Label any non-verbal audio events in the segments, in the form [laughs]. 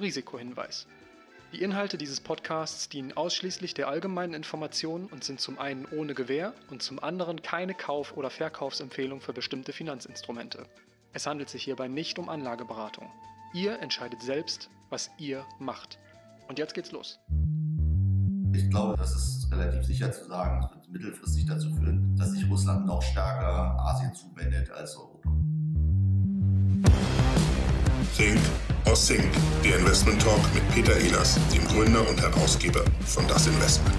Risikohinweis. Die Inhalte dieses Podcasts dienen ausschließlich der allgemeinen Information und sind zum einen ohne Gewähr und zum anderen keine Kauf- oder Verkaufsempfehlung für bestimmte Finanzinstrumente. Es handelt sich hierbei nicht um Anlageberatung. Ihr entscheidet selbst, was ihr macht. Und jetzt geht's los. Ich glaube, das ist relativ sicher zu sagen. Es wird mittelfristig dazu führen, dass sich Russland noch stärker Asien zuwendet als Europa. Think or Sync, der Investment Talk mit Peter Ehlers, dem Gründer und Herausgeber von Das Investment.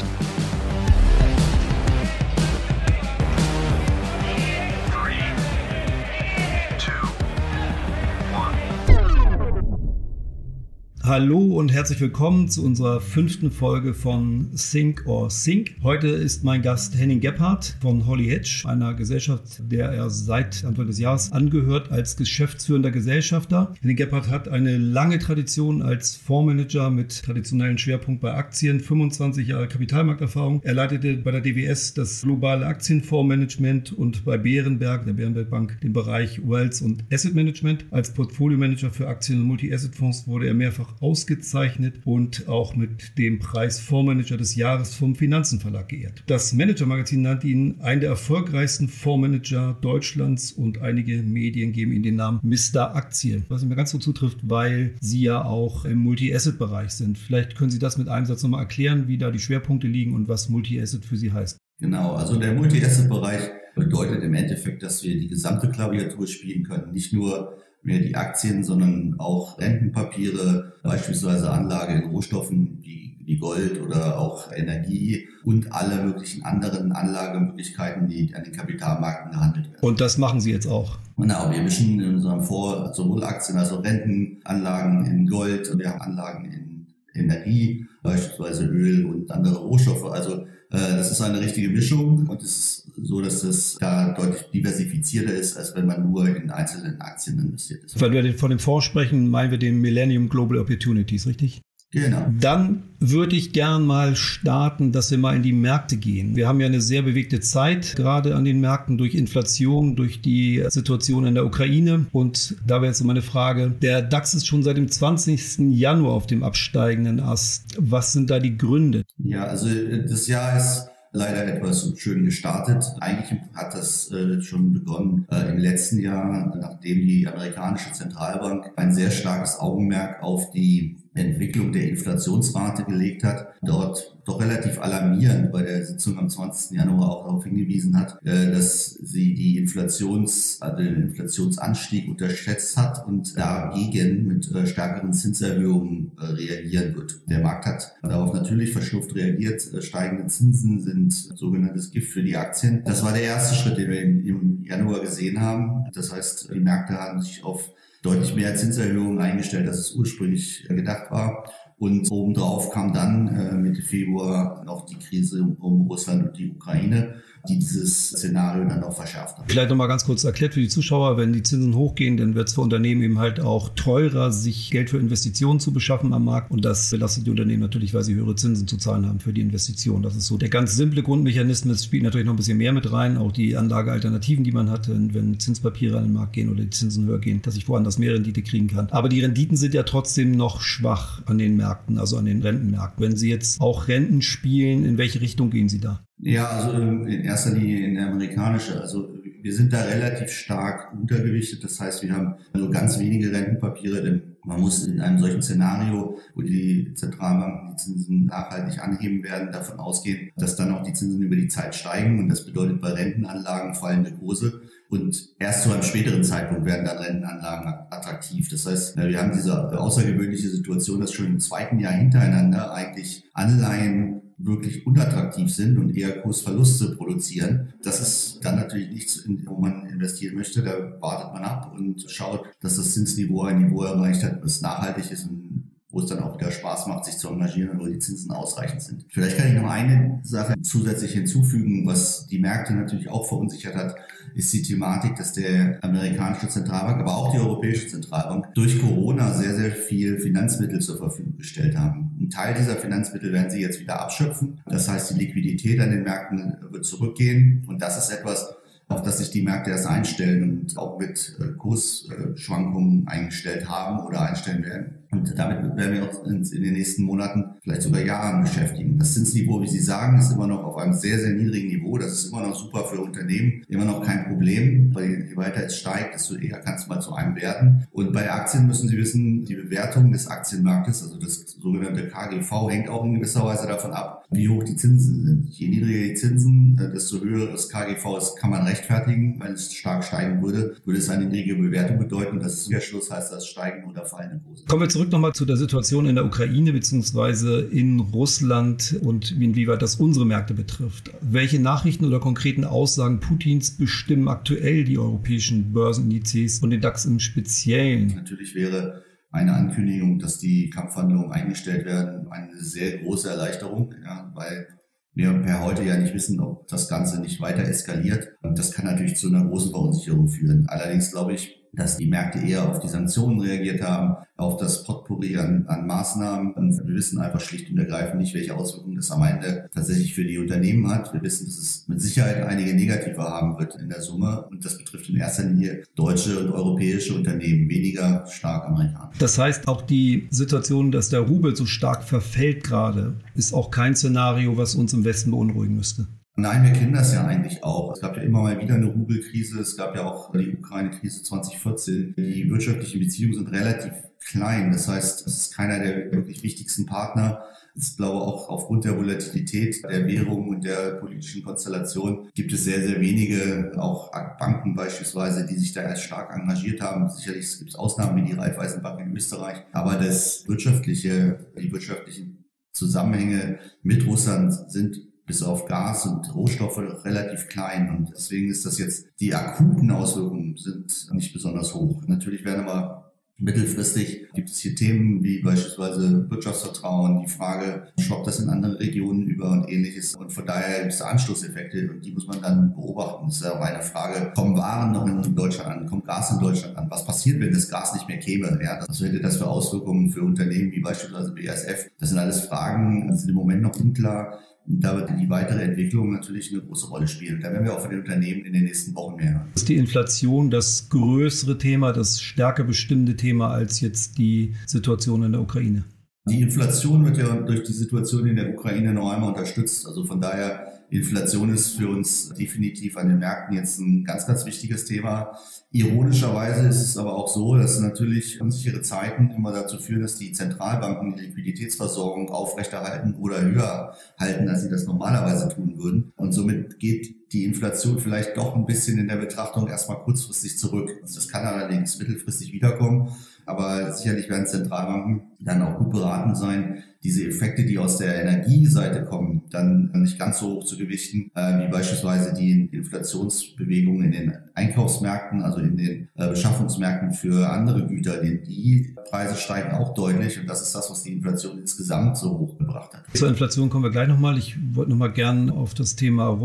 Hallo und herzlich willkommen zu unserer fünften Folge von Think or Sync. Heute ist mein Gast Henning Gebhardt von Holly Hedge, einer Gesellschaft, der er seit Anfang des Jahres angehört als geschäftsführender Gesellschafter. Henning Gebhardt hat eine lange Tradition als Fondsmanager mit traditionellen Schwerpunkt bei Aktien, 25 Jahre Kapitalmarkterfahrung. Er leitete bei der DWS das globale Aktienfondsmanagement und bei Bärenberg, der Bärenberg Bank, den Bereich Wealth und Asset Management. Als Portfolio-Manager für Aktien- und Multi-Asset-Fonds wurde er mehrfach ausgezeichnet und auch mit dem Preis Fondsmanager des Jahres vom Finanzenverlag geehrt. Das Manager-Magazin nannte ihn einen der erfolgreichsten Fondsmanager Deutschlands und einige Medien geben ihm den Namen Mr. Aktie, was mir ganz so zutrifft, weil Sie ja auch im Multi-Asset-Bereich sind. Vielleicht können Sie das mit einem Satz nochmal erklären, wie da die Schwerpunkte liegen und was Multi-Asset für Sie heißt. Genau, also der Multi-Asset-Bereich bedeutet im Endeffekt, dass wir die gesamte Klaviatur spielen können. Nicht nur mehr die Aktien, sondern auch Rentenpapiere, beispielsweise Anlage in Rohstoffen, wie, wie Gold oder auch Energie und alle möglichen anderen Anlagemöglichkeiten, die an den Kapitalmärkten gehandelt werden. Und das machen Sie jetzt auch? Genau, wir mischen in unserem Fonds sowohl Aktien als auch Rentenanlagen in Gold, wir haben Anlagen in Energie, beispielsweise Öl und andere Rohstoffe. Also das ist eine richtige Mischung und es ist so, dass es da deutlich diversifizierter ist, als wenn man nur in einzelnen Aktien investiert ist. Weil wir von dem Fonds sprechen, meinen wir den Millennium Global Opportunities, richtig? Genau. Dann würde ich gern mal starten, dass wir mal in die Märkte gehen. Wir haben ja eine sehr bewegte Zeit, gerade an den Märkten durch Inflation, durch die Situation in der Ukraine. Und da wäre jetzt meine Frage, der DAX ist schon seit dem 20. Januar auf dem absteigenden Ast. Was sind da die Gründe? Ja, also das Jahr ist leider etwas schön gestartet. Eigentlich hat das äh, schon begonnen äh, im letzten Jahr, nachdem die amerikanische Zentralbank ein sehr starkes Augenmerk auf die Entwicklung der Inflationsrate gelegt hat, dort doch relativ alarmierend bei der Sitzung am 20. Januar auch darauf hingewiesen hat, äh, dass sie die Inflations, also den Inflationsanstieg unterschätzt hat und dagegen mit äh, stärkeren Zinserhöhungen äh, reagieren wird. Der Markt hat darauf natürlich verschnupft reagiert. Steigende Zinsen sind sogenanntes Gift für die Aktien. Das war der erste Schritt, den wir im Januar gesehen haben. Das heißt, die Märkte haben sich auf deutlich mehr Zinserhöhungen eingestellt, als es ursprünglich gedacht war. Und obendrauf kam dann äh, Mitte Februar noch die Krise um Russland und die Ukraine die dieses Szenario dann noch verschärft haben. Vielleicht nochmal ganz kurz erklärt für die Zuschauer, wenn die Zinsen hochgehen, dann wird es für Unternehmen eben halt auch teurer, sich Geld für Investitionen zu beschaffen am Markt. Und das belastet die Unternehmen natürlich, weil sie höhere Zinsen zu zahlen haben für die Investitionen. Das ist so der ganz simple Grundmechanismus, spielt natürlich noch ein bisschen mehr mit rein, auch die Anlagealternativen, die man hat, wenn Zinspapiere an den Markt gehen oder die Zinsen höher gehen, dass ich woanders mehr Rendite kriegen kann. Aber die Renditen sind ja trotzdem noch schwach an den Märkten, also an den Rentenmärkten. Wenn Sie jetzt auch Renten spielen, in welche Richtung gehen Sie da? Ja, also in erster Linie in der amerikanische. Also wir sind da relativ stark untergewichtet. Das heißt, wir haben nur ganz wenige Rentenpapiere, denn man muss in einem solchen Szenario, wo die Zentralbanken die Zinsen nachhaltig anheben werden, davon ausgehen, dass dann auch die Zinsen über die Zeit steigen. Und das bedeutet bei Rentenanlagen fallende Kurse. Und erst zu einem späteren Zeitpunkt werden dann Rentenanlagen attraktiv. Das heißt, wir haben diese außergewöhnliche Situation, dass schon im zweiten Jahr hintereinander eigentlich Anleihen wirklich unattraktiv sind und eher Kursverluste produzieren. Das ist dann natürlich nichts, wo man investieren möchte. Da wartet man ab und schaut, dass das Zinsniveau ein Niveau erreicht hat, was nachhaltig ist und wo es dann auch wieder Spaß macht, sich zu engagieren, wo die Zinsen ausreichend sind. Vielleicht kann ich noch eine Sache zusätzlich hinzufügen, was die Märkte natürlich auch verunsichert hat, ist die Thematik, dass der amerikanische Zentralbank, aber auch die europäische Zentralbank durch Corona sehr, sehr viel Finanzmittel zur Verfügung gestellt haben. Ein Teil dieser Finanzmittel werden sie jetzt wieder abschöpfen. Das heißt, die Liquidität an den Märkten wird zurückgehen. Und das ist etwas, auf das sich die Märkte erst einstellen und auch mit äh, Kursschwankungen eingestellt haben oder einstellen werden. Und damit werden wir uns in den nächsten Monaten, vielleicht sogar Jahren beschäftigen. Das Zinsniveau, wie Sie sagen, ist immer noch auf einem sehr, sehr niedrigen Niveau. Das ist immer noch super für Unternehmen, immer noch kein Problem, weil je weiter es steigt, desto eher kann es mal zu einem werden. Und bei Aktien müssen Sie wissen, die Bewertung des Aktienmarktes, also das sogenannte KGV, hängt auch in gewisser Weise davon ab, wie hoch die Zinsen sind. Je niedriger die Zinsen, äh, desto höher das KGV ist, kann man rechtfertigen. Wenn es stark steigen würde, würde es eine niedrige Bewertung bedeuten. Das ist Schluss heißt das steigen oder fallende Kurse. Kommen wir zurück nochmal zu der Situation in der Ukraine beziehungsweise in Russland und inwieweit das unsere Märkte betrifft. Welche Nachrichten oder konkreten Aussagen Putins bestimmen aktuell die europäischen Börsenindizes und den DAX im Speziellen? Natürlich wäre eine Ankündigung, dass die Kampfhandlungen eingestellt werden, eine sehr große Erleichterung, ja, weil wir per heute ja nicht wissen, ob das Ganze nicht weiter eskaliert. Und das kann natürlich zu einer großen Verunsicherung führen. Allerdings glaube ich, dass die Märkte eher auf die Sanktionen reagiert haben, auf das Potpourri an, an Maßnahmen. Und wir wissen einfach schlicht und ergreifend nicht, welche Auswirkungen das am Ende tatsächlich für die Unternehmen hat. Wir wissen, dass es mit Sicherheit einige negative haben wird in der Summe. Und das betrifft in erster Linie deutsche und europäische Unternehmen, weniger stark amerikanische. Das heißt, auch die Situation, dass der Rubel so stark verfällt gerade, ist auch kein Szenario, was uns im Westen beunruhigen müsste. Nein, wir kennen das ja eigentlich auch. Es gab ja immer mal wieder eine Rubelkrise. Es gab ja auch die Ukraine-Krise 2014. Die wirtschaftlichen Beziehungen sind relativ klein. Das heißt, es ist keiner der wirklich wichtigsten Partner. Ich glaube auch aufgrund der Volatilität der Währung und der politischen Konstellation gibt es sehr, sehr wenige, auch Banken beispielsweise, die sich da erst stark engagiert haben. Sicherlich gibt es Ausnahmen wie die Raiffeisenbank in Österreich, aber das wirtschaftliche, die wirtschaftlichen Zusammenhänge mit Russland sind bis auf Gas und Rohstoffe relativ klein. Und deswegen ist das jetzt, die akuten Auswirkungen sind nicht besonders hoch. Natürlich werden aber Mittelfristig gibt es hier Themen wie beispielsweise Wirtschaftsvertrauen, die Frage, schwappt das in andere Regionen über und ähnliches. Und von daher gibt es Anschlusseffekte und die muss man dann beobachten. Es ist ja auch eine Frage, kommen Waren noch in Deutschland an, kommt Gas in Deutschland an? Was passiert, wenn das Gas nicht mehr käme? Ja, was hätte das für Auswirkungen für Unternehmen wie beispielsweise BASF? Das sind alles Fragen, die sind im Moment noch unklar. Und da wird die weitere Entwicklung natürlich eine große Rolle spielen. Da werden wir auch von den Unternehmen in den nächsten Wochen mehr hören. Ist die Inflation das größere Thema, das stärker bestimmende Thema als jetzt die Situation in der Ukraine? Die Inflation wird ja durch die Situation in der Ukraine noch einmal unterstützt. Also von daher Inflation ist für uns definitiv an den Märkten jetzt ein ganz, ganz wichtiges Thema. Ironischerweise ist es aber auch so, dass natürlich unsichere Zeiten immer dazu führen, dass die Zentralbanken die Liquiditätsversorgung aufrechterhalten oder höher halten, als sie das normalerweise tun würden. Und somit geht die Inflation vielleicht doch ein bisschen in der Betrachtung erstmal kurzfristig zurück. Das kann allerdings mittelfristig wiederkommen. Aber sicherlich werden Zentralbanken dann auch gut beraten sein, diese Effekte, die aus der Energieseite kommen, dann nicht ganz so hoch zu gewichten, äh, wie beispielsweise die Inflationsbewegungen in den Einkaufsmärkten, also in den äh, Beschaffungsmärkten für andere Güter. Denn die Preise steigen auch deutlich und das ist das, was die Inflation insgesamt so hoch gebracht hat. Zur Inflation kommen wir gleich nochmal. Ich wollte nochmal gern auf das Thema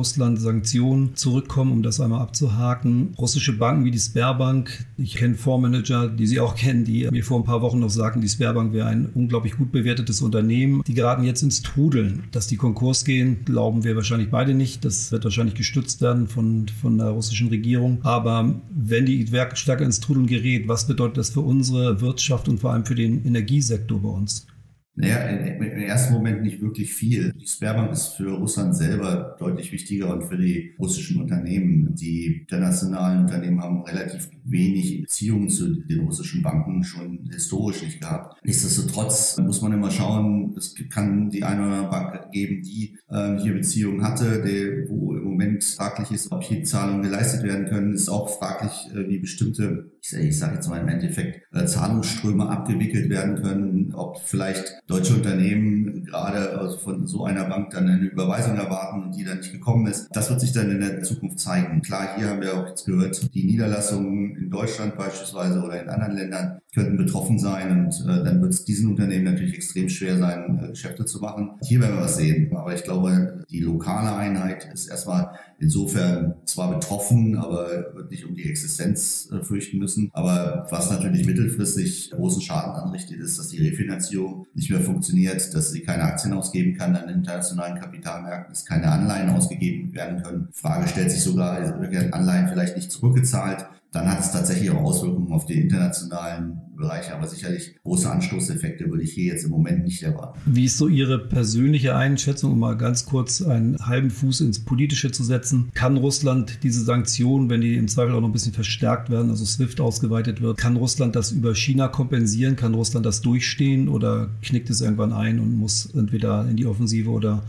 Russland-Sanktionen zurückkommen, um das einmal abzuhaken. Russische Banken wie die Sperrbank, ich kenne Fondsmanager, die Sie auch kennen, die mir vor ein paar Wochen noch sagten, die Sperrbank wäre ein unglaublich gut bewertetes Unternehmen. Die geraten jetzt ins Trudeln. Dass die Konkurs gehen, glauben wir wahrscheinlich beide nicht. Das wird wahrscheinlich gestützt werden von, von der russischen Regierung. Aber wenn die Werk stärker ins Trudeln gerät, was bedeutet das für unsere Wirtschaft und vor allem für den Energiesektor bei uns? Naja, im ersten Moment nicht wirklich viel. Die Sperrbank ist für Russland selber deutlich wichtiger und für die russischen Unternehmen. Die internationalen Unternehmen haben relativ wenig Beziehungen zu den russischen Banken schon historisch nicht gehabt. Nichtsdestotrotz muss man immer schauen, es kann die eine oder andere Bank geben, die äh, hier Beziehungen hatte, die, wo im Moment fraglich ist, ob hier Zahlungen geleistet werden können. Ist auch fraglich, äh, wie bestimmte ich, sage jetzt mal im Endeffekt, äh, Zahlungsströme abgewickelt werden können, ob vielleicht deutsche Unternehmen gerade von so einer Bank dann eine Überweisung erwarten und die dann nicht gekommen ist. Das wird sich dann in der Zukunft zeigen. Klar, hier haben wir auch jetzt gehört, die Niederlassungen in Deutschland beispielsweise oder in anderen Ländern könnten betroffen sein und äh, dann wird es diesen Unternehmen natürlich extrem schwer sein, äh, Geschäfte zu machen. Hier werden wir was sehen. Aber ich glaube, die lokale Einheit ist erstmal insofern zwar betroffen, aber wird nicht um die Existenz fürchten müssen. Aber was natürlich mittelfristig großen Schaden anrichtet, ist, dass die Refinanzierung nicht mehr funktioniert, dass sie keine Aktien ausgeben kann an internationalen Kapitalmärkten, dass keine Anleihen ausgegeben werden können. Frage stellt sich sogar, werden Anleihen vielleicht nicht zurückgezahlt? dann hat es tatsächlich auch Auswirkungen auf die internationalen Bereiche, aber sicherlich große Anstoßeffekte würde ich hier jetzt im Moment nicht erwarten. Wie ist so Ihre persönliche Einschätzung, um mal ganz kurz einen halben Fuß ins Politische zu setzen? Kann Russland diese Sanktionen, wenn die im Zweifel auch noch ein bisschen verstärkt werden, also SWIFT ausgeweitet wird, kann Russland das über China kompensieren? Kann Russland das durchstehen oder knickt es irgendwann ein und muss entweder in die Offensive oder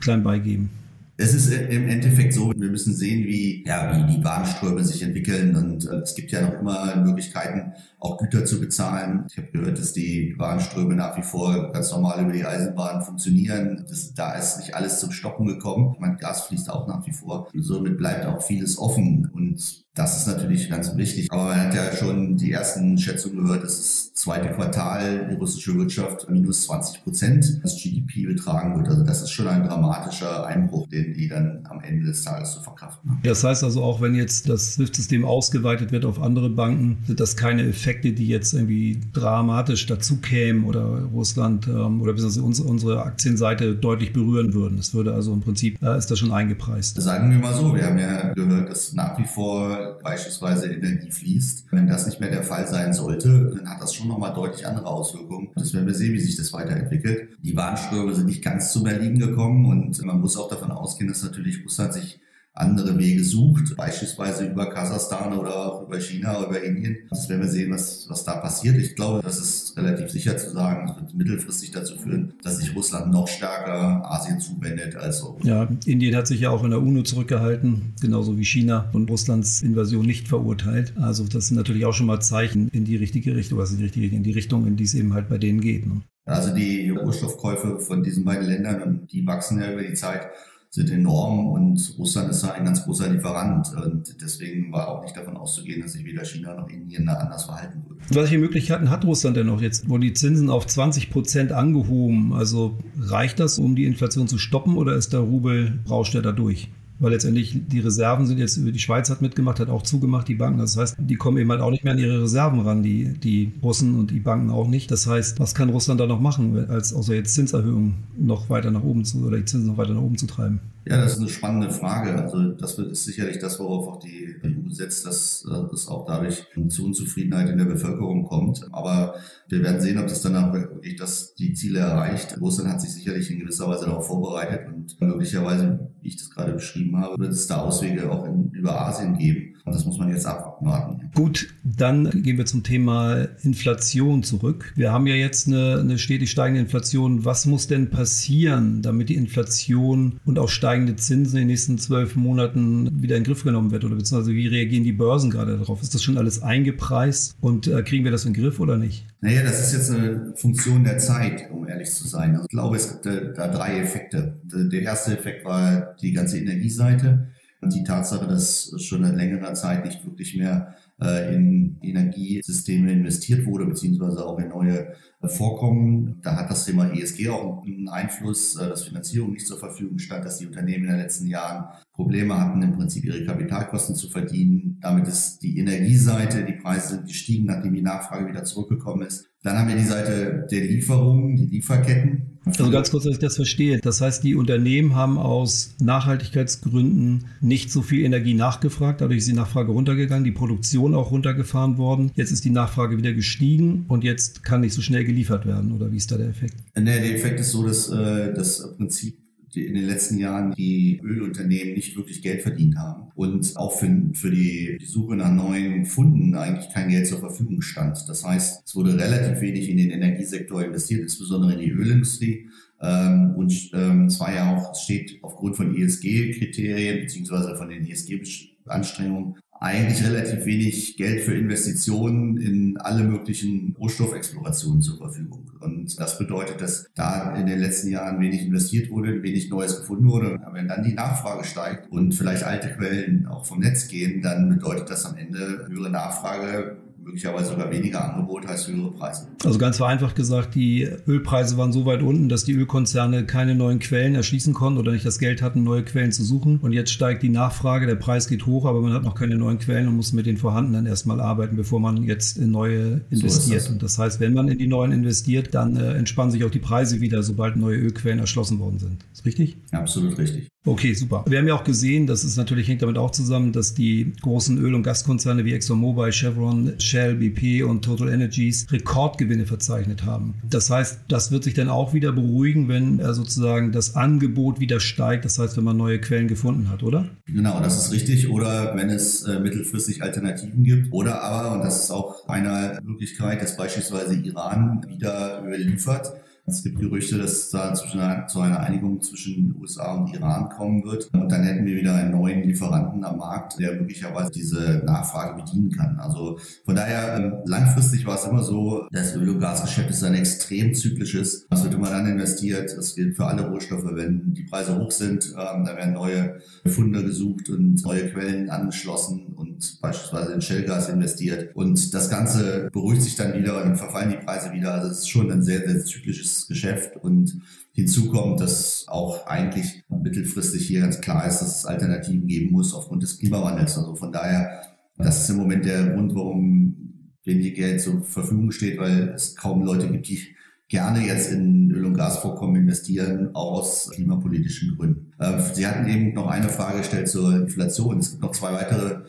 klein beigeben? Es ist im Endeffekt so, wir müssen sehen, wie, ja, wie die Warenströme sich entwickeln und äh, es gibt ja noch immer Möglichkeiten, auch Güter zu bezahlen. Ich habe gehört, dass die Warenströme nach wie vor ganz normal über die Eisenbahn funktionieren. Das, da ist nicht alles zum Stoppen gekommen. Mein Gas fließt auch nach wie vor. Und somit bleibt auch vieles offen und das ist natürlich ganz wichtig. Aber man hat ja schon die ersten Schätzungen gehört, dass das zweite Quartal die russische Wirtschaft minus 20 Prozent des GDP betragen wird. Also das ist schon ein dramatischer Einbruch, den die dann am Ende des Tages zu verkraften haben. Das heißt also auch, wenn jetzt das SWIFT-System ausgeweitet wird auf andere Banken, sind das keine Effekte, die jetzt irgendwie dramatisch dazu kämen oder Russland ähm, oder unsere, unsere Aktienseite deutlich berühren würden. Das würde also im Prinzip, äh, ist das schon eingepreist. Sagen wir mal so, wir haben ja gehört, dass nach wie vor beispielsweise Energie fließt. Wenn das nicht mehr der Fall sein sollte, dann hat das schon nochmal deutlich andere Auswirkungen. Das werden wir sehen, wie sich das weiterentwickelt. Die Warnstürme sind nicht ganz zum Erliegen gekommen und man muss auch davon ausgehen, dass natürlich Russland sich andere Wege sucht, beispielsweise über Kasachstan oder auch über China oder über Indien. Das werden wir sehen, was, was da passiert. Ich glaube, das ist relativ sicher zu sagen. Es wird mittelfristig dazu führen, dass sich Russland noch stärker Asien zuwendet als Europa. Ja, Indien hat sich ja auch in der UNO zurückgehalten, genauso wie China und Russlands Invasion nicht verurteilt. Also das sind natürlich auch schon mal Zeichen in die richtige Richtung, also in die richtige in die Richtung, in die es eben halt bei denen geht. Ne? Also die Rohstoffkäufe von diesen beiden Ländern, die wachsen ja über die Zeit sind enorm und Russland ist da ein ganz großer Lieferant. Und deswegen war auch nicht davon auszugehen, dass sich weder China noch Indien da anders verhalten würde. Welche Möglichkeiten hat Russland denn noch jetzt? Wurden die Zinsen auf 20 Prozent angehoben? Also reicht das, um die Inflation zu stoppen oder ist der Rubel, rauscht er da durch? Weil letztendlich die Reserven sind jetzt, die Schweiz hat mitgemacht, hat auch zugemacht, die Banken. Das heißt, die kommen eben halt auch nicht mehr an ihre Reserven ran, die, die Russen und die Banken auch nicht. Das heißt, was kann Russland da noch machen, als außer jetzt Zinserhöhungen noch weiter nach oben zu, oder die Zinsen noch weiter nach oben zu treiben? Ja, das ist eine spannende Frage. Also das ist sicherlich das, worauf auch die EU setzt, dass das auch dadurch zu Unzufriedenheit in der Bevölkerung kommt. Aber wir werden sehen, ob das dann auch wirklich das, die Ziele erreicht. Russland hat sich sicherlich in gewisser Weise darauf vorbereitet und möglicherweise, wie ich das gerade beschrieben habe, wird es da Auswege auch in, über Asien geben. Und das muss man jetzt abwarten. Gut, dann gehen wir zum Thema Inflation zurück. Wir haben ja jetzt eine, eine stetig steigende Inflation. Was muss denn passieren, damit die Inflation und auch steigende Zinsen in den nächsten zwölf Monaten wieder in den Griff genommen wird? Oder beziehungsweise wie reagieren die Börsen gerade darauf? Ist das schon alles eingepreist und äh, kriegen wir das in den Griff oder nicht? Naja, das ist jetzt eine Funktion der Zeit, um ehrlich zu sein. Also ich glaube, es gibt äh, da drei Effekte. Der erste Effekt war die ganze Energieseite die Tatsache, dass schon seit längerer Zeit nicht wirklich mehr äh, in Energiesysteme investiert wurde, beziehungsweise auch in neue Vorkommen. Da hat das Thema ESG auch einen Einfluss, äh, dass Finanzierung nicht zur Verfügung stand, dass die Unternehmen in den letzten Jahren Probleme hatten, im Prinzip ihre Kapitalkosten zu verdienen. Damit ist die Energieseite, die Preise sind gestiegen, nachdem die Nachfrage wieder zurückgekommen ist. Dann haben wir die Seite der Lieferungen, die Lieferketten. Also ganz kurz, dass ich das verstehe. Das heißt, die Unternehmen haben aus Nachhaltigkeitsgründen nicht so viel Energie nachgefragt. Dadurch ist die Nachfrage runtergegangen, die Produktion auch runtergefahren worden. Jetzt ist die Nachfrage wieder gestiegen und jetzt kann nicht so schnell geliefert werden. Oder wie ist da der Effekt? Nee, der Effekt ist so, dass äh, das Prinzip in den letzten Jahren die Ölunternehmen nicht wirklich Geld verdient haben und auch für, für die, die Suche nach neuen Funden eigentlich kein Geld zur Verfügung stand. Das heißt, es wurde relativ wenig in den Energiesektor investiert, insbesondere in die Ölindustrie. Ähm, und ähm, es war ja auch, es steht aufgrund von ESG-Kriterien beziehungsweise von den ESG-Anstrengungen eigentlich relativ wenig Geld für Investitionen in alle möglichen Rohstoffexplorationen zur Verfügung. Und das bedeutet, dass da in den letzten Jahren wenig investiert wurde, wenig Neues gefunden wurde. Aber wenn dann die Nachfrage steigt und vielleicht alte Quellen auch vom Netz gehen, dann bedeutet das am Ende höhere Nachfrage möglicherweise sogar weniger Angebot heißt höhere Preise. Also ganz vereinfacht gesagt, die Ölpreise waren so weit unten, dass die Ölkonzerne keine neuen Quellen erschließen konnten oder nicht das Geld hatten, neue Quellen zu suchen. Und jetzt steigt die Nachfrage, der Preis geht hoch, aber man hat noch keine neuen Quellen und muss mit den vorhandenen erstmal arbeiten, bevor man jetzt in neue investiert. So das. Und das heißt, wenn man in die neuen investiert, dann äh, entspannen sich auch die Preise wieder, sobald neue Ölquellen erschlossen worden sind. Ist richtig? Absolut richtig. Okay, super. Wir haben ja auch gesehen, dass es natürlich hängt damit auch zusammen, dass die großen Öl- und Gaskonzerne wie ExxonMobil, Chevron, Shell, BP und Total Energies Rekordgewinne verzeichnet haben. Das heißt, das wird sich dann auch wieder beruhigen, wenn äh, sozusagen das Angebot wieder steigt. Das heißt, wenn man neue Quellen gefunden hat, oder? Genau, das ist richtig. Oder wenn es äh, mittelfristig Alternativen gibt. Oder aber, und das ist auch eine Möglichkeit, dass beispielsweise Iran wieder Öl liefert es gibt Gerüchte, dass es da zu einer Einigung zwischen USA und Iran kommen wird. Und dann hätten wir wieder einen neuen Lieferanten am Markt, der möglicherweise diese Nachfrage bedienen kann. Also von daher, ähm, langfristig war es immer so, das Öl- und Gasgeschäft ist ein extrem zyklisches. Es wird immer dann investiert. Das gilt für alle Rohstoffe. Wenn die Preise hoch sind, ähm, da werden neue Funde gesucht und neue Quellen angeschlossen und beispielsweise in Shellgas investiert. Und das Ganze beruhigt sich dann wieder und dann verfallen die Preise wieder. Also es ist schon ein sehr, sehr zyklisches Geschäft und hinzu kommt, dass auch eigentlich mittelfristig hier ganz klar ist, dass es Alternativen geben muss aufgrund des Klimawandels. Also von daher, das ist im Moment der Grund, warum wenig Geld zur Verfügung steht, weil es kaum Leute gibt, die gerne jetzt in Öl- und Gasvorkommen investieren, auch aus klimapolitischen Gründen. Ähm, Sie hatten eben noch eine Frage gestellt zur Inflation. Es gibt noch zwei weitere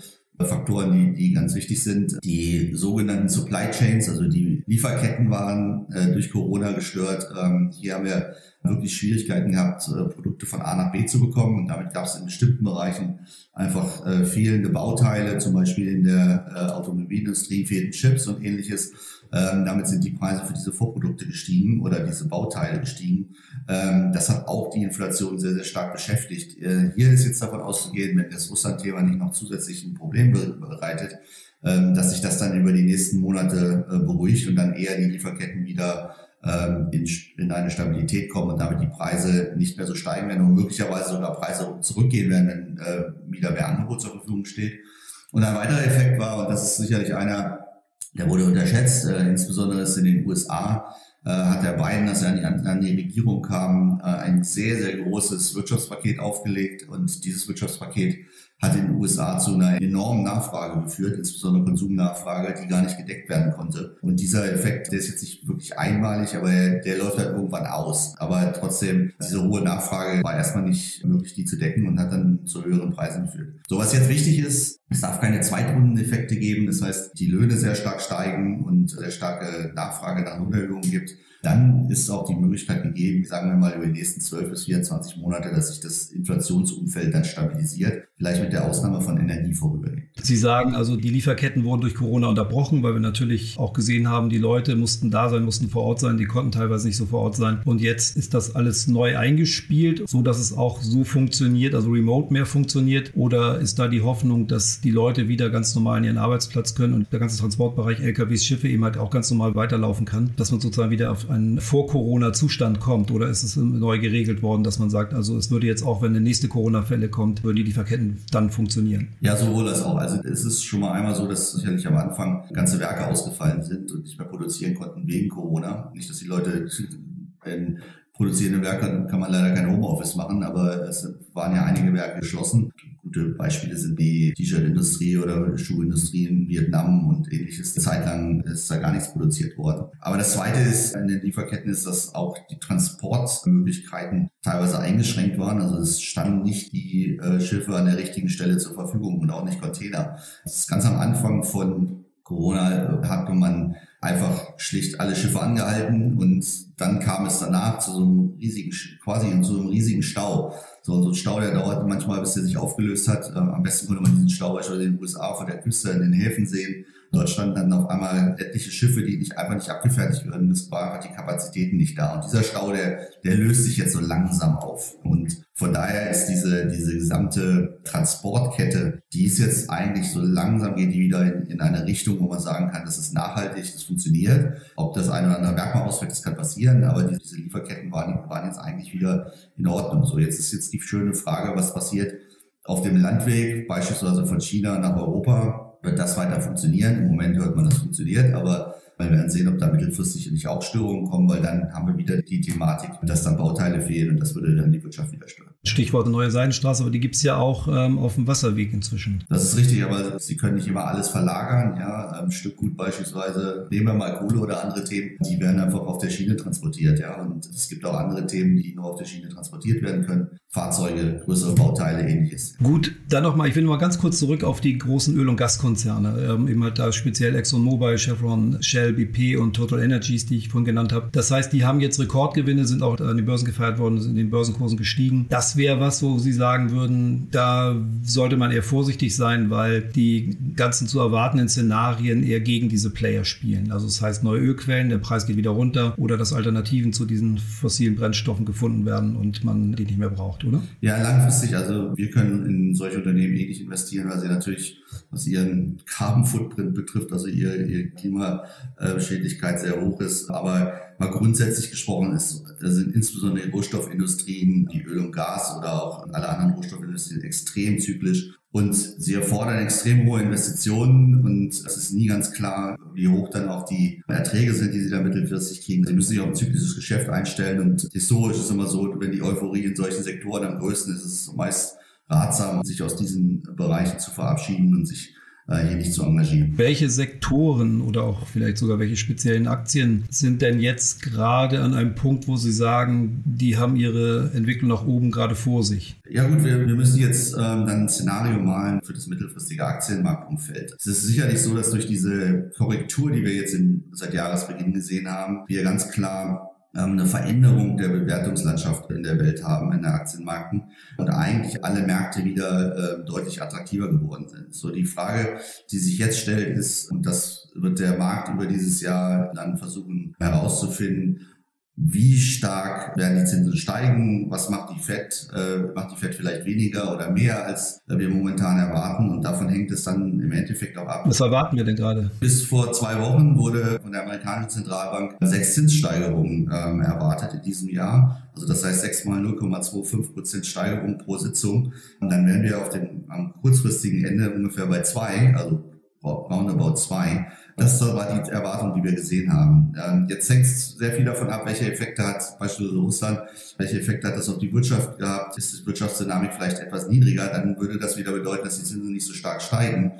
Faktoren, die, die ganz wichtig sind. Die sogenannten Supply Chains, also die Lieferketten waren äh, durch Corona gestört. Ähm, hier haben wir wirklich Schwierigkeiten gehabt, äh, Produkte von A nach B zu bekommen. Und damit gab es in bestimmten Bereichen einfach äh, fehlende Bauteile, zum Beispiel in der äh, Automobilindustrie fehlten Chips und ähnliches. Ähm, damit sind die Preise für diese Vorprodukte gestiegen oder diese Bauteile gestiegen. Ähm, das hat auch die Inflation sehr, sehr stark beschäftigt. Äh, hier ist jetzt davon auszugehen, wenn das Russland-Thema nicht noch zusätzlich ein Problem bereitet, ähm, dass sich das dann über die nächsten Monate äh, beruhigt und dann eher die Lieferketten wieder ähm, in, in eine Stabilität kommen und damit die Preise nicht mehr so steigen werden und möglicherweise sogar Preise zurückgehen werden, wenn äh, wieder mehr Angebot zur Verfügung steht. Und ein weiterer Effekt war, und das ist sicherlich einer, der wurde unterschätzt, äh, insbesondere in den USA, äh, hat der Biden, als er an die, an die Regierung kam, äh, ein sehr, sehr großes Wirtschaftspaket aufgelegt. Und dieses Wirtschaftspaket hat in den USA zu einer enormen Nachfrage geführt, insbesondere Konsumnachfrage, die gar nicht gedeckt werden konnte. Und dieser Effekt, der ist jetzt nicht wirklich einmalig, aber der, läuft halt irgendwann aus. Aber trotzdem, diese hohe Nachfrage war erstmal nicht möglich, die zu decken und hat dann zu höheren Preisen geführt. So, was jetzt wichtig ist, es darf keine Zweitrundeneffekte geben. Das heißt, die Löhne sehr stark steigen und sehr starke Nachfrage nach Lohnerhöhungen gibt dann ist auch die Möglichkeit gegeben, sagen wir mal über die nächsten 12 bis 24 Monate, dass sich das Inflationsumfeld dann stabilisiert, vielleicht mit der Ausnahme von Energie vorübergeht. Sie sagen also, die Lieferketten wurden durch Corona unterbrochen, weil wir natürlich auch gesehen haben, die Leute mussten da sein, mussten vor Ort sein, die konnten teilweise nicht so vor Ort sein. Und jetzt ist das alles neu eingespielt, so dass es auch so funktioniert, also remote mehr funktioniert. Oder ist da die Hoffnung, dass die Leute wieder ganz normal in ihren Arbeitsplatz können und der ganze Transportbereich, LKWs, Schiffe eben halt auch ganz normal weiterlaufen kann, dass man sozusagen wieder auf ein Vor-Corona-Zustand kommt? Oder ist es neu geregelt worden, dass man sagt, also es würde jetzt auch, wenn eine nächste Corona-Fälle kommt, würden die Lieferketten dann funktionieren? Ja, sowohl als auch. Also es ist schon mal einmal so, dass sicherlich am Anfang ganze Werke ausgefallen sind und nicht mehr produzieren konnten wegen Corona. Nicht, dass die Leute [laughs] in produzierenden Werken kann man leider kein Homeoffice machen, aber es waren ja einige Werke geschlossen. Gute Beispiele sind die T-Shirt-Industrie oder Schuhindustrie in Vietnam und ähnliches. Zeitlang ist da gar nichts produziert worden. Aber das Zweite ist in den Lieferketten ist, dass auch die Transportmöglichkeiten teilweise eingeschränkt waren. Also es standen nicht die äh, Schiffe an der richtigen Stelle zur Verfügung und auch nicht Container. Das ist ganz am Anfang von Corona hatte man einfach schlicht alle Schiffe angehalten und dann kam es danach zu so einem riesigen, quasi so einem riesigen Stau. So, so ein Stau, der dauerte manchmal, bis der sich aufgelöst hat. Ähm, am besten konnte man diesen Stau beispielsweise in den USA vor der Küste in den Häfen sehen. Standen dann auf einmal etliche Schiffe, die nicht einfach nicht abgefertigt werden. Es war einfach die Kapazitäten nicht da. Und dieser Stau, der, der löst sich jetzt so langsam auf. Und von daher ist diese, diese gesamte Transportkette, die ist jetzt eigentlich so langsam geht die wieder in, in eine Richtung, wo man sagen kann, das ist nachhaltig, das funktioniert. Ob das eine oder andere Merkmal ausfällt, das kann passieren, aber diese, diese Lieferketten waren, waren jetzt eigentlich wieder in Ordnung. So, jetzt ist jetzt die schöne Frage, was passiert auf dem Landweg, beispielsweise von China nach Europa wird das weiter funktionieren. Im Moment hört man, das funktioniert, aber wir werden sehen, ob da mittelfristig nicht auch Störungen kommen, weil dann haben wir wieder die Thematik, dass dann Bauteile fehlen und das würde dann die Wirtschaft wieder stören. Stichwort neue Seidenstraße, aber die gibt es ja auch ähm, auf dem Wasserweg inzwischen. Das ist richtig, aber Sie können nicht immer alles verlagern. Ja, ein Stück Gut beispielsweise, nehmen wir mal Kohle oder andere Themen, die werden einfach auf der Schiene transportiert. Ja, und es gibt auch andere Themen, die nur auf der Schiene transportiert werden können. Fahrzeuge, größere Bauteile, ähnliches. Gut, dann nochmal, ich will nochmal ganz kurz zurück auf die großen Öl- und Gaskonzerne. Ähm, eben halt da speziell ExxonMobil, Chevron, Shell, BP und Total Energies, die ich vorhin genannt habe. Das heißt, die haben jetzt Rekordgewinne, sind auch an den Börsen gefeiert worden, sind in den Börsenkursen gestiegen. Das wäre was, wo Sie sagen würden, da sollte man eher vorsichtig sein, weil die ganzen zu erwartenden Szenarien eher gegen diese Player spielen. Also das heißt, neue Ölquellen, der Preis geht wieder runter oder dass Alternativen zu diesen fossilen Brennstoffen gefunden werden und man die nicht mehr braucht oder? Ja, langfristig. Also wir können in solche Unternehmen eh nicht investieren, weil sie natürlich, was ihren Carbon Footprint betrifft, also ihre, ihre Klimaschädlichkeit sehr hoch ist. Aber mal grundsätzlich gesprochen ist, da sind insbesondere die Rohstoffindustrien, die Öl und Gas oder auch alle anderen Rohstoffindustrien extrem zyklisch. Und sie erfordern extrem hohe Investitionen und es ist nie ganz klar, wie hoch dann auch die Erträge sind, die sie da mittelfristig kriegen. Sie müssen sich auf ein zyklisches Geschäft einstellen und historisch ist immer so, wenn die Euphorie in solchen Sektoren am größten ist, ist es meist ratsam, sich aus diesen Bereichen zu verabschieden und sich äh, hier nicht zu engagieren. Welche Sektoren oder auch vielleicht sogar welche speziellen Aktien sind denn jetzt gerade an einem Punkt, wo Sie sagen, die haben ihre Entwicklung nach oben gerade vor sich? Ja gut, wir, wir müssen jetzt ähm, dann ein Szenario malen für das mittelfristige Aktienmarktumfeld. Es ist sicherlich so, dass durch diese Korrektur, die wir jetzt im, seit Jahresbeginn gesehen haben, wir ganz klar eine Veränderung der Bewertungslandschaft in der Welt haben, in den Aktienmärkten und eigentlich alle Märkte wieder äh, deutlich attraktiver geworden sind. So die Frage, die sich jetzt stellt, ist, und das wird der Markt über dieses Jahr dann versuchen herauszufinden, wie stark werden die Zinsen steigen, was macht die FED, äh, macht die FED vielleicht weniger oder mehr, als wir momentan erwarten und davon hängt es dann im Endeffekt auch ab. Was erwarten wir denn gerade? Bis vor zwei Wochen wurde von der amerikanischen Zentralbank sechs Zinssteigerungen ähm, erwartet in diesem Jahr. Also das heißt sechs mal 0,25 Prozent Steigerung pro Sitzung. Und dann wären wir auf dem am kurzfristigen Ende ungefähr bei zwei, also roundabout zwei. Das war die Erwartung, die wir gesehen haben. Ähm, jetzt hängt es sehr viel davon ab, welche Effekte hat beispielsweise Russland, welche Effekte hat das auf die Wirtschaft gehabt. Ist die Wirtschaftsdynamik vielleicht etwas niedriger, dann würde das wieder bedeuten, dass die Zinsen nicht so stark steigen.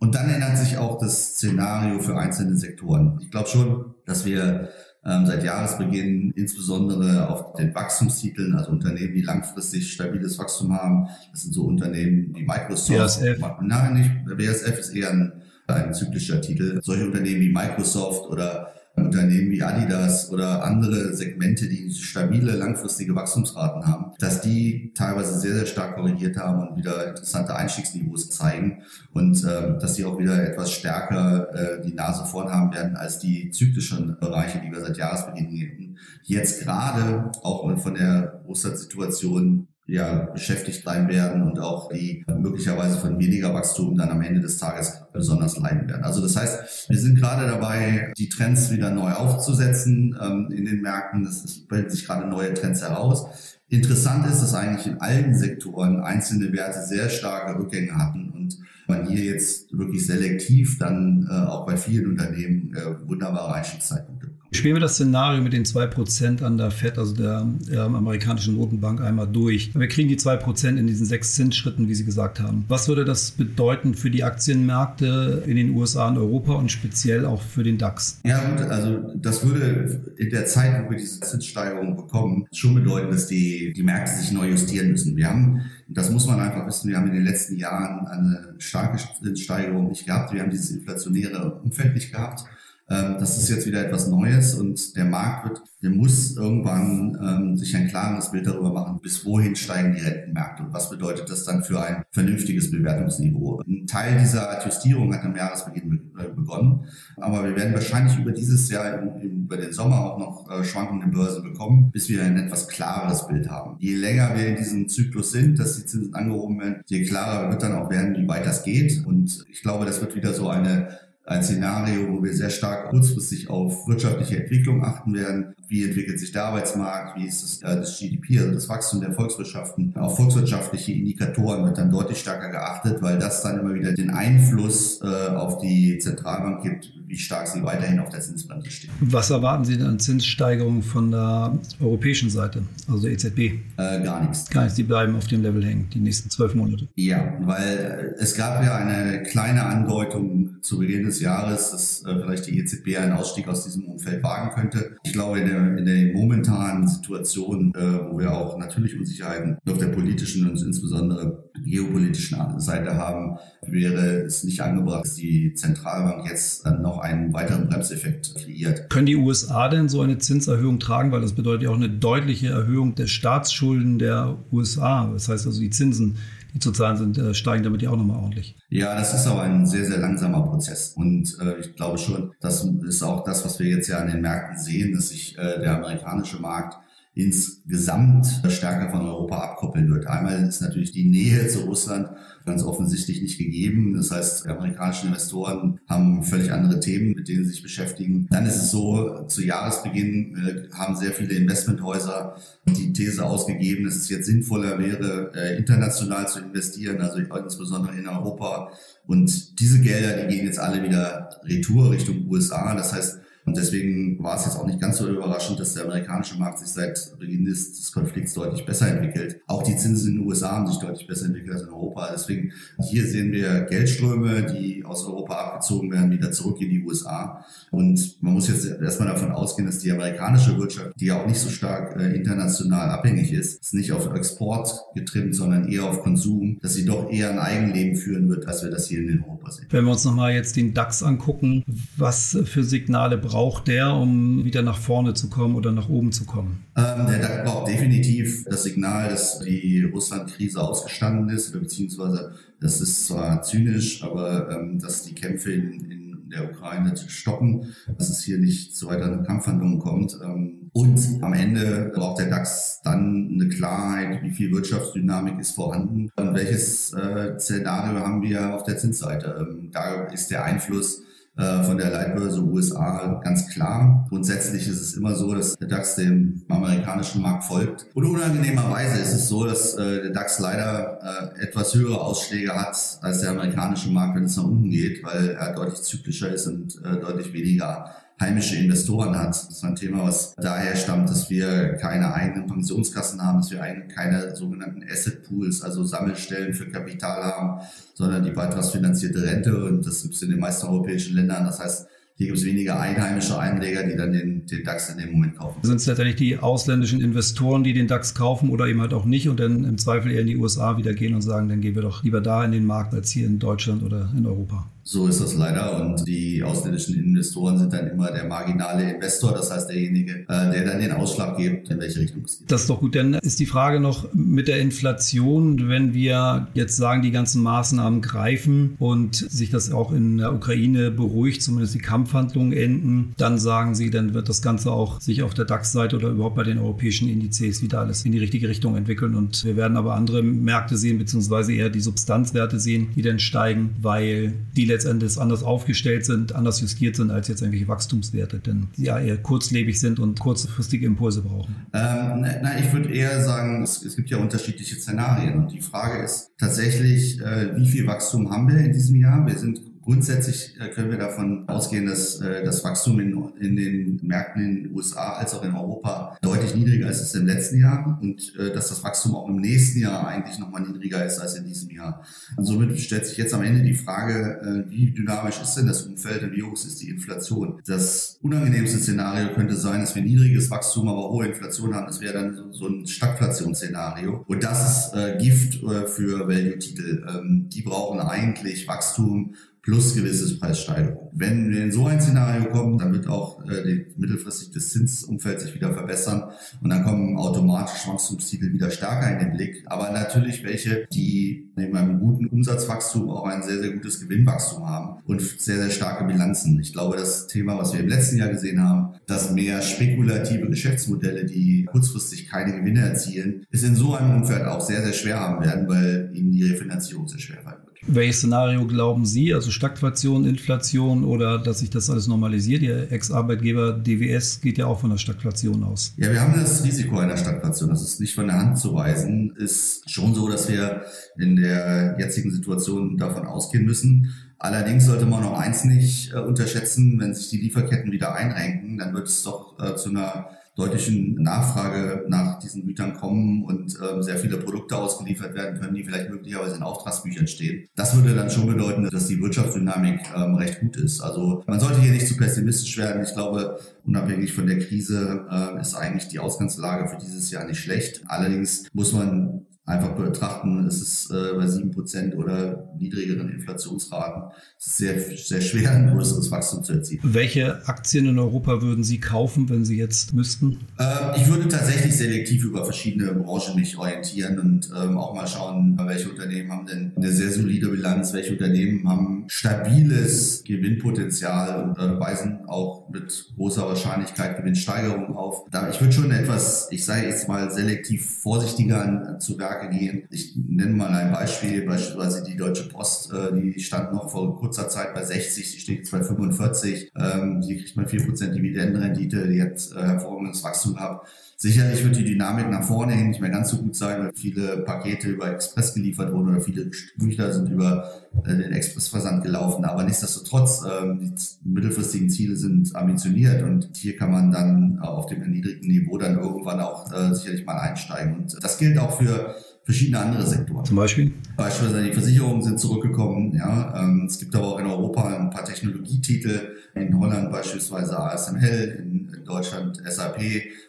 Und dann ändert sich auch das Szenario für einzelne Sektoren. Ich glaube schon, dass wir ähm, seit Jahresbeginn insbesondere auf den Wachstumstiteln, also Unternehmen, die langfristig stabiles Wachstum haben. Das sind so Unternehmen wie Microsoft. BASF. Nein, nicht. BASF ist eher ein ein zyklischer Titel. Solche Unternehmen wie Microsoft oder Unternehmen wie Adidas oder andere Segmente, die stabile langfristige Wachstumsraten haben, dass die teilweise sehr, sehr stark korrigiert haben und wieder interessante Einstiegsniveaus zeigen und äh, dass sie auch wieder etwas stärker äh, die Nase vorn haben werden als die zyklischen Bereiche, die wir seit Jahresbeginn hatten. Jetzt gerade auch von der Ostersituation ja, beschäftigt sein werden und auch die möglicherweise von weniger Wachstum dann am Ende des Tages besonders leiden werden. Also das heißt, wir sind gerade dabei, die Trends wieder neu aufzusetzen ähm, in den Märkten. Es bilden sich gerade neue Trends heraus. Interessant ist, dass eigentlich in allen Sektoren einzelne Werte sehr starke Rückgänge hatten und man hier jetzt wirklich selektiv dann äh, auch bei vielen Unternehmen äh, wunderbare Einstiegszeitpunkte Spielen wir das Szenario mit den 2% an der FED, also der, der amerikanischen Notenbank, einmal durch. Wir kriegen die 2% in diesen sechs Zinsschritten, wie Sie gesagt haben. Was würde das bedeuten für die Aktienmärkte in den USA und Europa und speziell auch für den DAX? Ja gut, also das würde in der Zeit, wo wir diese Zinssteigerung bekommen, schon bedeuten, dass die, die Märkte sich neu justieren müssen. Wir haben, das muss man einfach wissen, wir haben in den letzten Jahren eine starke Zinssteigerung nicht gehabt. Wir haben dieses inflationäre Umfeld nicht gehabt. Ähm, das ist jetzt wieder etwas Neues und der Markt wird, der muss irgendwann ähm, sich ein klares Bild darüber machen, bis wohin steigen die Rentenmärkte und was bedeutet das dann für ein vernünftiges Bewertungsniveau. Ein Teil dieser Adjustierung hat am Jahresbeginn äh, begonnen, aber wir werden wahrscheinlich über dieses Jahr, über den Sommer auch noch äh, schwankende Börse bekommen, bis wir ein etwas klareres Bild haben. Je länger wir in diesem Zyklus sind, dass die Zinsen angehoben werden, je klarer wird dann auch werden, wie weit das geht und ich glaube, das wird wieder so eine ein Szenario, wo wir sehr stark kurzfristig auf wirtschaftliche Entwicklung achten werden, wie entwickelt sich der Arbeitsmarkt, wie ist das, das GDP, also das Wachstum der Volkswirtschaften. Auf volkswirtschaftliche Indikatoren wird dann deutlich stärker geachtet, weil das dann immer wieder den Einfluss äh, auf die Zentralbank gibt, wie stark sie weiterhin auf der Zinsbremse stehen. Was erwarten Sie denn an Zinssteigerungen von der europäischen Seite, also der EZB? Äh, gar nichts. Gar nichts, die bleiben auf dem Level hängen, die nächsten zwölf Monate. Ja, weil äh, es gab ja eine kleine Andeutung zu Beginn des Jahres, dass äh, vielleicht die EZB einen Ausstieg aus diesem Umfeld wagen könnte. Ich glaube, in der, in der momentanen Situation, äh, wo wir auch natürlich Unsicherheiten auf der politischen und insbesondere geopolitischen Seite haben, wäre es nicht angebracht, dass die Zentralbank jetzt dann noch einen weiteren Bremseffekt kreiert. Können die USA denn so eine Zinserhöhung tragen? Weil das bedeutet ja auch eine deutliche Erhöhung der Staatsschulden der USA. Das heißt also, die Zinsen, die zu sind, äh, steigen damit ja auch nochmal ordentlich. Ja, das ist aber ein sehr, sehr langsamer Prozess. Und äh, ich glaube schon, das ist auch das, was wir jetzt ja an den Märkten sehen, dass sich äh, der amerikanische Markt insgesamt stärker von Europa abkoppeln wird. Einmal ist natürlich die Nähe zu Russland ganz offensichtlich nicht gegeben. Das heißt, amerikanische Investoren haben völlig andere Themen, mit denen sie sich beschäftigen. Dann ist es so, zu Jahresbeginn äh, haben sehr viele Investmenthäuser die These ausgegeben, dass es jetzt sinnvoller wäre, äh, international zu investieren, also insbesondere in Europa. Und diese Gelder, die gehen jetzt alle wieder retour Richtung USA. Das heißt, und deswegen war es jetzt auch nicht ganz so überraschend, dass der amerikanische Markt sich seit Beginn des, Konflikts deutlich besser entwickelt. Auch die Zinsen in den USA haben sich deutlich besser entwickelt als in Europa. Deswegen hier sehen wir Geldströme, die aus Europa abgezogen werden, wieder zurück in die USA. Und man muss jetzt erstmal davon ausgehen, dass die amerikanische Wirtschaft, die ja auch nicht so stark äh, international abhängig ist, ist nicht auf Export getrimmt, sondern eher auf Konsum, dass sie doch eher ein Eigenleben führen wird, als wir das hier in Europa sehen. Wenn wir uns nochmal jetzt den DAX angucken, was für Signale braucht der, um wieder nach vorne zu kommen oder nach oben zu kommen? Ähm, der DAX braucht definitiv das Signal, dass die Russland-Krise ausgestanden ist, beziehungsweise das ist zwar zynisch, aber ähm, dass die Kämpfe in, in der Ukraine stoppen, dass es hier nicht zu weiteren Kampfhandlungen kommt. Ähm, und am Ende braucht der DAX dann eine Klarheit, wie viel Wirtschaftsdynamik ist vorhanden und welches äh, Szenario haben wir auf der Zinsseite. Ähm, da ist der Einfluss von der Leitbörse USA ganz klar. Grundsätzlich ist es immer so, dass der DAX dem amerikanischen Markt folgt. Und unangenehmerweise ist es so, dass äh, der DAX leider äh, etwas höhere Ausschläge hat als der amerikanische Markt, wenn es nach unten geht, weil er deutlich zyklischer ist und deutlich weniger heimische Investoren hat. Das ist ein Thema, was daher stammt, dass wir keine eigenen Pensionskassen haben, dass wir keine sogenannten Asset Pools, also Sammelstellen für Kapital haben, sondern die beitragsfinanzierte Rente und das gibt es in den meisten europäischen Ländern. Das heißt, hier gibt es weniger einheimische Einleger, die dann den, den DAX in dem Moment kaufen. Sind es letztendlich die ausländischen Investoren, die den DAX kaufen oder eben halt auch nicht und dann im Zweifel eher in die USA wieder gehen und sagen, dann gehen wir doch lieber da in den Markt als hier in Deutschland oder in Europa? So ist das leider. Und die ausländischen Investoren sind dann immer der marginale Investor, das heißt derjenige, äh, der dann den Ausschlag gibt, in welche Richtung es geht. Das ist doch gut, denn ist die Frage noch mit der Inflation, wenn wir jetzt sagen, die ganzen Maßnahmen greifen und sich das auch in der Ukraine beruhigt, zumindest die Kampfhandlungen enden, dann sagen Sie, dann wird das Ganze auch sich auf der DAX-Seite oder überhaupt bei den europäischen Indizes wieder alles in die richtige Richtung entwickeln. Und wir werden aber andere Märkte sehen, beziehungsweise eher die Substanzwerte sehen, die dann steigen, weil die letztendlich anders aufgestellt sind, anders justiert sind als jetzt irgendwelche Wachstumswerte, denn die ja eher kurzlebig sind und kurzfristige Impulse brauchen. Ähm, nein, ich würde eher sagen, es, es, gibt ja unterschiedliche Szenarien und die Frage ist tatsächlich, äh, wie viel Wachstum haben wir in diesem Jahr? Wir sind Grundsätzlich äh, können wir davon ausgehen, dass äh, das Wachstum in, in den Märkten in den USA als auch in Europa deutlich niedriger ist als im letzten Jahr und äh, dass das Wachstum auch im nächsten Jahr eigentlich nochmal niedriger ist als in diesem Jahr. Und somit stellt sich jetzt am Ende die Frage, wie dynamisch ist denn das Umfeld und wie hoch ist die Inflation? Das unangenehmste Szenario könnte sein, dass wir niedriges Wachstum, aber hohe Inflation haben. Das wäre dann so ein Stagflationsszenario. Und das ist Gift für Value-Titel. Ähm, die brauchen eigentlich Wachstum plus gewisses Preissteigerung. Wenn wir in so ein Szenario kommen, dann wird auch äh, mittelfristig das Zinsumfeld sich wieder verbessern und dann kommen automatisch Wachstumstitel wieder stärker in den Blick. Aber natürlich welche, die neben einem guten Umsatzwachstum auch ein sehr, sehr gutes Gewinnwachstum haben und sehr, sehr starke Bilanzen. Ich glaube, das Thema, was wir im letzten Jahr gesehen haben, dass mehr spekulative Geschäftsmodelle, die kurzfristig keine Gewinne erzielen, ist in so einem Umfeld auch sehr, sehr schwer haben werden, weil ihnen die Refinanzierung sehr schwer wird. Welches Szenario glauben Sie? Also Stagflation, Inflation oder dass sich das alles normalisiert? Ihr Ex-Arbeitgeber DWS geht ja auch von der Stagflation aus. Ja, wir haben das Risiko einer Stagflation. Das ist nicht von der Hand zu weisen. Ist schon so, dass wir in der jetzigen Situation davon ausgehen müssen. Allerdings sollte man noch eins nicht äh, unterschätzen, wenn sich die Lieferketten wieder einrenken, dann wird es doch äh, zu einer deutlichen Nachfrage nach diesen Gütern kommen und ähm, sehr viele Produkte ausgeliefert werden können, die vielleicht möglicherweise in Auftragsbüchern stehen. Das würde dann schon bedeuten, dass die Wirtschaftsdynamik ähm, recht gut ist. Also man sollte hier nicht zu pessimistisch werden. Ich glaube, unabhängig von der Krise äh, ist eigentlich die Ausgangslage für dieses Jahr nicht schlecht. Allerdings muss man einfach betrachten, ist es äh, bei sieben Prozent oder niedrigeren Inflationsraten ist sehr, sehr schwer, ein größeres Wachstum zu erzielen. Welche Aktien in Europa würden Sie kaufen, wenn Sie jetzt müssten? Äh, ich würde tatsächlich selektiv über verschiedene Branchen mich orientieren und ähm, auch mal schauen, welche Unternehmen haben denn eine sehr solide Bilanz, welche Unternehmen haben stabiles Gewinnpotenzial und äh, weisen auch mit großer Wahrscheinlichkeit Gewinnsteigerungen auf. Da, ich würde schon etwas, ich sage jetzt mal selektiv vorsichtiger an, zu Werk Tage gehen. Ich nenne mal ein Beispiel, beispielsweise die Deutsche Post, äh, die stand noch vor kurzer Zeit bei 60, die steht bei 45, ähm, hier kriegt man 4% Dividendenrendite, die hat äh, hervorragendes Wachstum gehabt. Sicherlich wird die Dynamik nach vorne hin nicht mehr ganz so gut sein, weil viele Pakete über Express geliefert wurden oder viele Bücher sind über äh, den Expressversand gelaufen. Aber nichtsdestotrotz, ähm, die mittelfristigen Ziele sind ambitioniert und hier kann man dann auf dem erniedrigten Niveau dann irgendwann auch äh, sicherlich mal einsteigen. Und das gilt auch für verschiedene andere Sektoren. Zum Beispiel? Beispielsweise die Versicherungen sind zurückgekommen. Ja, ähm, es gibt aber auch in Europa ein paar Technologietitel. In Holland beispielsweise ASML, in, Deutschland SAP.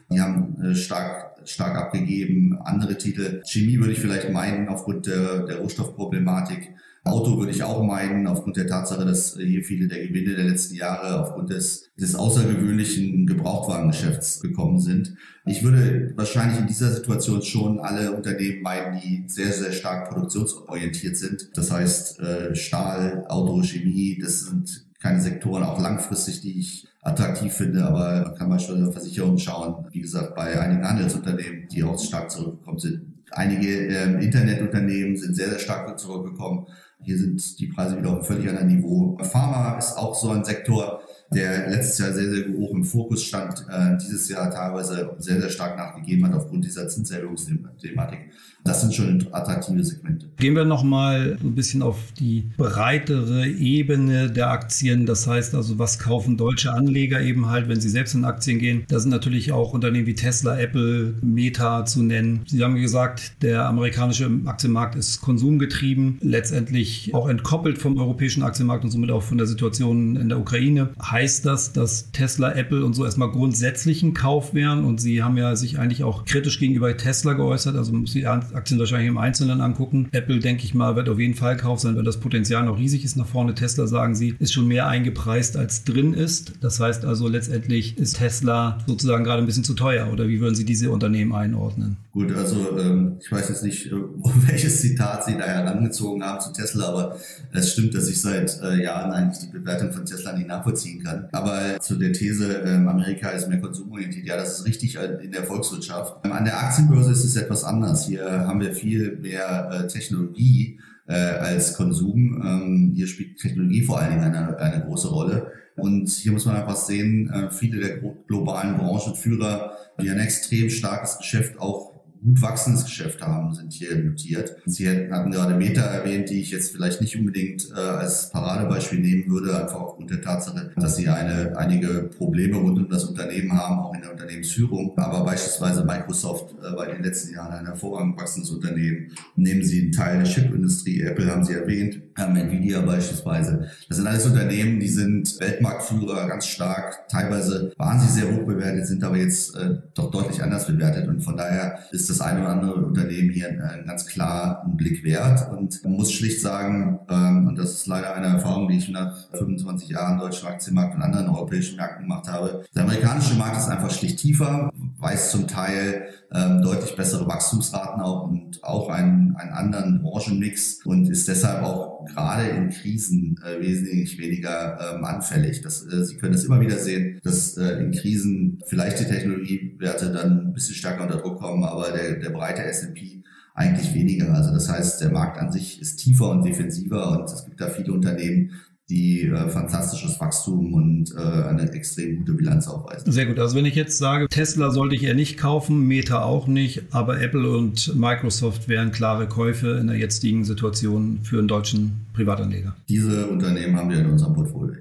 Die haben äh, stark stark abgegeben. Andere Titel. Chemie würde ich vielleicht meinen aufgrund der, der Rohstoffproblematik. Auto würde ich auch meinen, aufgrund der Tatsache, dass hier viele der Gewinne der letzten Jahre aufgrund des, des außergewöhnlichen Gebrauchtwagengeschäfts gekommen sind. Ich würde wahrscheinlich in dieser Situation schon alle Unternehmen meinen, die sehr, sehr stark produktionsorientiert sind. Das heißt, äh, Stahl, Auto, Chemie, das sind keine Sektoren, auch langfristig, die ich attraktiv finde, aber man kann beispielsweise Versicherungen schauen, wie gesagt, bei einigen Handelsunternehmen, die auch stark zurückgekommen sind. Einige ähm, Internetunternehmen sind sehr, sehr stark zurückgekommen. Hier sind die Preise wieder auf völlig anderen Niveau. Pharma ist auch so ein Sektor, der letztes Jahr sehr, sehr hoch im Fokus stand, äh, dieses Jahr teilweise sehr, sehr stark nachgegeben hat aufgrund dieser Zinserhöhungsthematik. Das sind schon attraktive Segmente. Gehen wir nochmal ein bisschen auf die breitere Ebene der Aktien. Das heißt also, was kaufen deutsche Anleger eben halt, wenn sie selbst in Aktien gehen? Da sind natürlich auch Unternehmen wie Tesla, Apple, Meta zu nennen. Sie haben gesagt, der amerikanische Aktienmarkt ist konsumgetrieben, letztendlich auch entkoppelt vom europäischen Aktienmarkt und somit auch von der Situation in der Ukraine. Heißt das, dass Tesla, Apple und so erstmal grundsätzlich ein Kauf wären? Und Sie haben ja sich eigentlich auch kritisch gegenüber Tesla geäußert. Also Sie Aktien wahrscheinlich im Einzelnen angucken. Apple, denke ich mal, wird auf jeden Fall Kauf sein, weil das Potenzial noch riesig ist nach vorne. Tesla, sagen sie, ist schon mehr eingepreist, als drin ist. Das heißt also, letztendlich ist Tesla sozusagen gerade ein bisschen zu teuer. Oder wie würden Sie diese Unternehmen einordnen? Gut, also ähm, ich weiß jetzt nicht, äh, [laughs] welches Zitat Sie da herangezogen haben zu Tesla, aber es stimmt, dass ich seit äh, Jahren eigentlich die Bewertung von Tesla nicht nachvollziehen kann. Aber zu der These, ähm, Amerika ist mehr konsumorientiert, ja, das ist richtig äh, in der Volkswirtschaft. Ähm, an der Aktienbörse ist es etwas anders. Hier haben wir viel mehr äh, Technologie äh, als Konsum. Ähm, hier spielt Technologie vor allen Dingen eine, eine große Rolle. Und hier muss man einfach sehen, viele der globalen Branchenführer, die ein extrem starkes Geschäft auch gut wachsendes Geschäft haben, sind hier notiert. Sie hatten gerade Meta erwähnt, die ich jetzt vielleicht nicht unbedingt äh, als Paradebeispiel nehmen würde, einfach aufgrund der Tatsache, dass sie eine, einige Probleme rund um das Unternehmen haben, auch in der Unternehmensführung. Aber beispielsweise Microsoft äh, war in den letzten Jahren ein hervorragend wachsendes Unternehmen. Nehmen Sie einen Teil der Chipindustrie, Apple haben Sie erwähnt, haben Nvidia beispielsweise. Das sind alles Unternehmen, die sind Weltmarktführer ganz stark. Teilweise waren sie sehr hoch bewertet, sind aber jetzt äh, doch deutlich anders bewertet. Und von daher ist das eine oder andere Unternehmen hier äh, ganz klar einen Blick wert. Und man muss schlicht sagen, ähm, und das ist leider eine Erfahrung, die ich nach 25 Jahren deutschen Aktienmarkt und anderen europäischen Märkten gemacht habe. Der amerikanische Markt ist einfach schlicht tiefer, weist zum Teil ähm, deutlich bessere Wachstumsraten auch und auch einen, einen anderen Branchenmix und ist deshalb auch gerade in Krisen äh, wesentlich weniger ähm, anfällig. Das, äh, Sie können es immer wieder sehen, dass äh, in Krisen vielleicht die Technologiewerte dann ein bisschen stärker unter Druck kommen, aber der, der breite S&P eigentlich weniger. Also das heißt, der Markt an sich ist tiefer und defensiver und es gibt da viele Unternehmen, die äh, fantastisches Wachstum und äh, eine extrem gute Bilanz aufweisen. Sehr gut. Also wenn ich jetzt sage, Tesla sollte ich eher nicht kaufen, Meta auch nicht, aber Apple und Microsoft wären klare Käufe in der jetzigen Situation für einen deutschen Privatanleger. Diese Unternehmen haben wir in unserem Portfolio.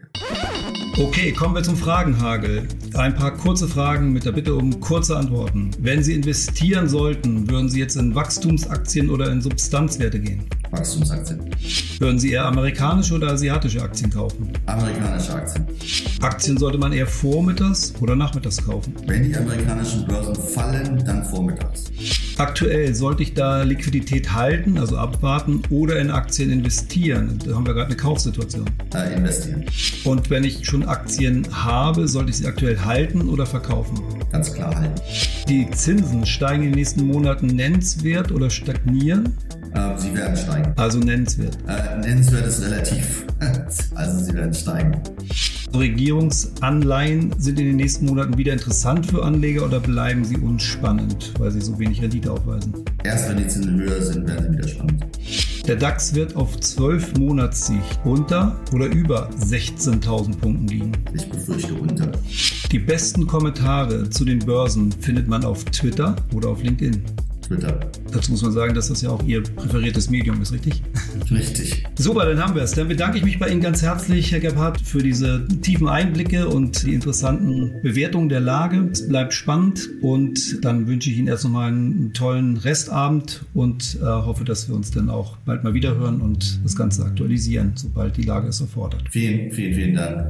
Okay, kommen wir zum Fragenhagel. Ein paar kurze Fragen mit der Bitte um kurze Antworten. Wenn Sie investieren sollten, würden Sie jetzt in Wachstumsaktien oder in Substanzwerte gehen? Wachstumsaktien. Würden Sie eher amerikanische oder asiatische Aktien kaufen? Amerikanische Aktien. Aktien sollte man eher vormittags oder nachmittags kaufen? Wenn die amerikanischen Börsen fallen, dann vormittags. Aktuell sollte ich da Liquidität halten, also abwarten, oder in Aktien investieren? Da haben wir gerade eine Kaufsituation. Äh, investieren. Und wenn ich schon Aktien habe, sollte ich sie aktuell halten oder verkaufen? Ganz klar halten. Die Zinsen steigen in den nächsten Monaten nennenswert oder stagnieren? Äh, sie werden steigen. Also nennenswert. Äh, nennenswert ist relativ. [laughs] also sie werden steigen. Regierungsanleihen sind in den nächsten Monaten wieder interessant für Anleger oder bleiben sie unspannend, weil sie so wenig Rendite aufweisen? Erst wenn die Zinsen höher sind, werden sie wieder spannend. Der DAX wird auf 12 Monatssicht unter oder über 16.000 Punkten liegen. Ich befürchte unter. Die besten Kommentare zu den Börsen findet man auf Twitter oder auf LinkedIn. Twitter. Dazu muss man sagen, dass das ja auch Ihr präferiertes Medium ist, richtig? Richtig. Super, dann haben wir es. Dann bedanke ich mich bei Ihnen ganz herzlich, Herr Gebhardt, für diese tiefen Einblicke und die interessanten Bewertungen der Lage. Es bleibt spannend und dann wünsche ich Ihnen erst nochmal einen tollen Restabend und äh, hoffe, dass wir uns dann auch bald mal wieder hören und das Ganze aktualisieren, sobald die Lage es erfordert. Vielen, vielen, vielen Dank.